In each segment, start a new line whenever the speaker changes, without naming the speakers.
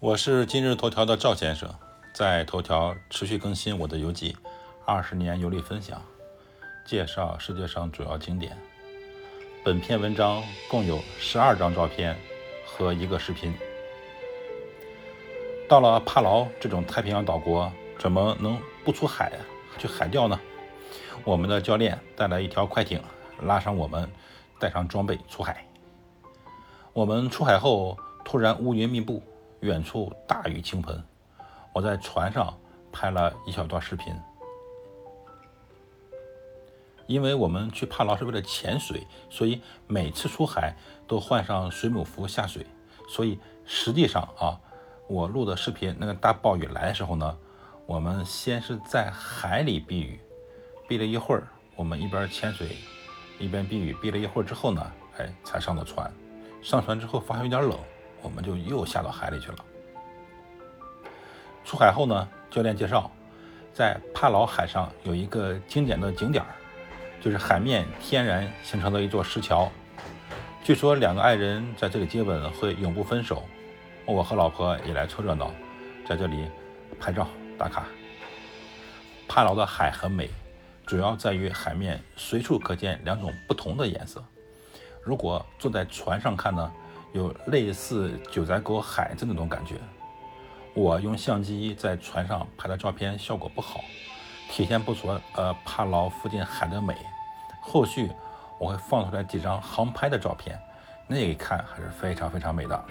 我是今日头条的赵先生，在头条持续更新我的游记，二十年游历分享，介绍世界上主要景点。本篇文章共有十二张照片和一个视频。到了帕劳这种太平洋岛国，怎么能不出海去海钓呢？我们的教练带来一条快艇，拉上我们，带上装备出海。我们出海后，突然乌云密布。远处大雨倾盆，我在船上拍了一小段视频。因为我们去帕劳是为了潜水，所以每次出海都换上水母服下水。所以实际上啊，我录的视频，那个大暴雨来的时候呢，我们先是在海里避雨，避了一会儿，我们一边潜水一边避雨，避了一会儿之后呢，哎，才上的船。上船之后发现有点冷。我们就又下到海里去了。出海后呢，教练介绍，在帕劳海上有一个经典的景点儿，就是海面天然形成的一座石桥。据说两个爱人在这里接吻会永不分手。我和老婆也来凑热闹，在这里拍照打卡。帕劳的海很美，主要在于海面随处可见两种不同的颜色。如果坐在船上看呢？有类似九寨沟海子那种感觉。我用相机在船上拍的照片效果不好，体现不出呃帕劳附近海的美。后续我会放出来几张航拍的照片，那一看还是非常非常美的。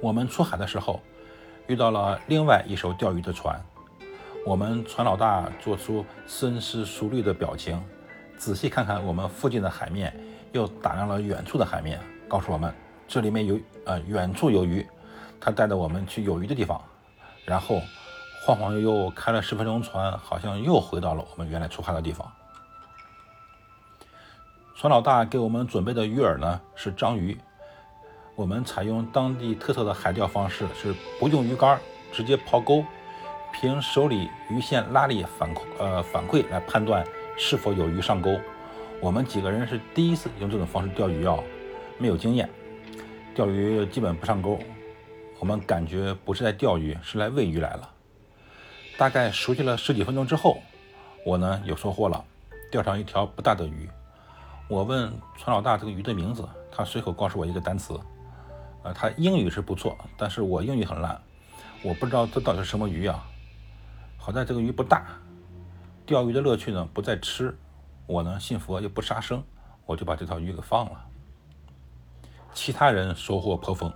我们出海的时候遇到了另外一艘钓鱼的船，我们船老大做出深思熟虑的表情，仔细看看我们附近的海面，又打量了远处的海面。告诉我们这里面有呃远处有鱼，他带着我们去有鱼的地方，然后晃晃悠悠开了十分钟船，好像又回到了我们原来出发的地方。船老大给我们准备的鱼饵呢是章鱼，我们采用当地特色的海钓方式，是不用鱼竿，直接抛钩，凭手里鱼线拉力反呃反馈来判断是否有鱼上钩。我们几个人是第一次用这种方式钓鱼啊。没有经验，钓鱼基本不上钩。我们感觉不是在钓鱼，是来喂鱼来了。大概熟悉了十几分钟之后，我呢有收获了，钓上一条不大的鱼。我问船老大这个鱼的名字，他随口告诉我一个单词。呃，他英语是不错，但是我英语很烂，我不知道这到底是什么鱼啊。好在这个鱼不大。钓鱼的乐趣呢不在吃，我呢信佛又不杀生，我就把这条鱼给放了。其他人收获颇丰，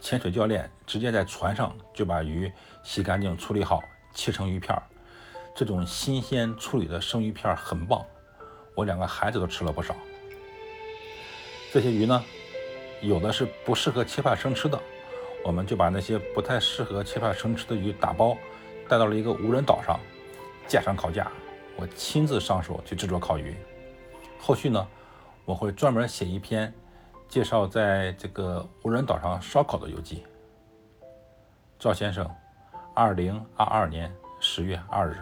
潜水教练直接在船上就把鱼洗干净、处理好，切成鱼片儿。这种新鲜处理的生鱼片很棒，我两个孩子都吃了不少。这些鱼呢，有的是不适合切片生吃的，我们就把那些不太适合切片生吃的鱼打包，带到了一个无人岛上，架上烤架，我亲自上手去制作烤鱼。后续呢，我会专门写一篇。介绍在这个无人岛上烧烤的游记。赵先生，二零二二年十月二日。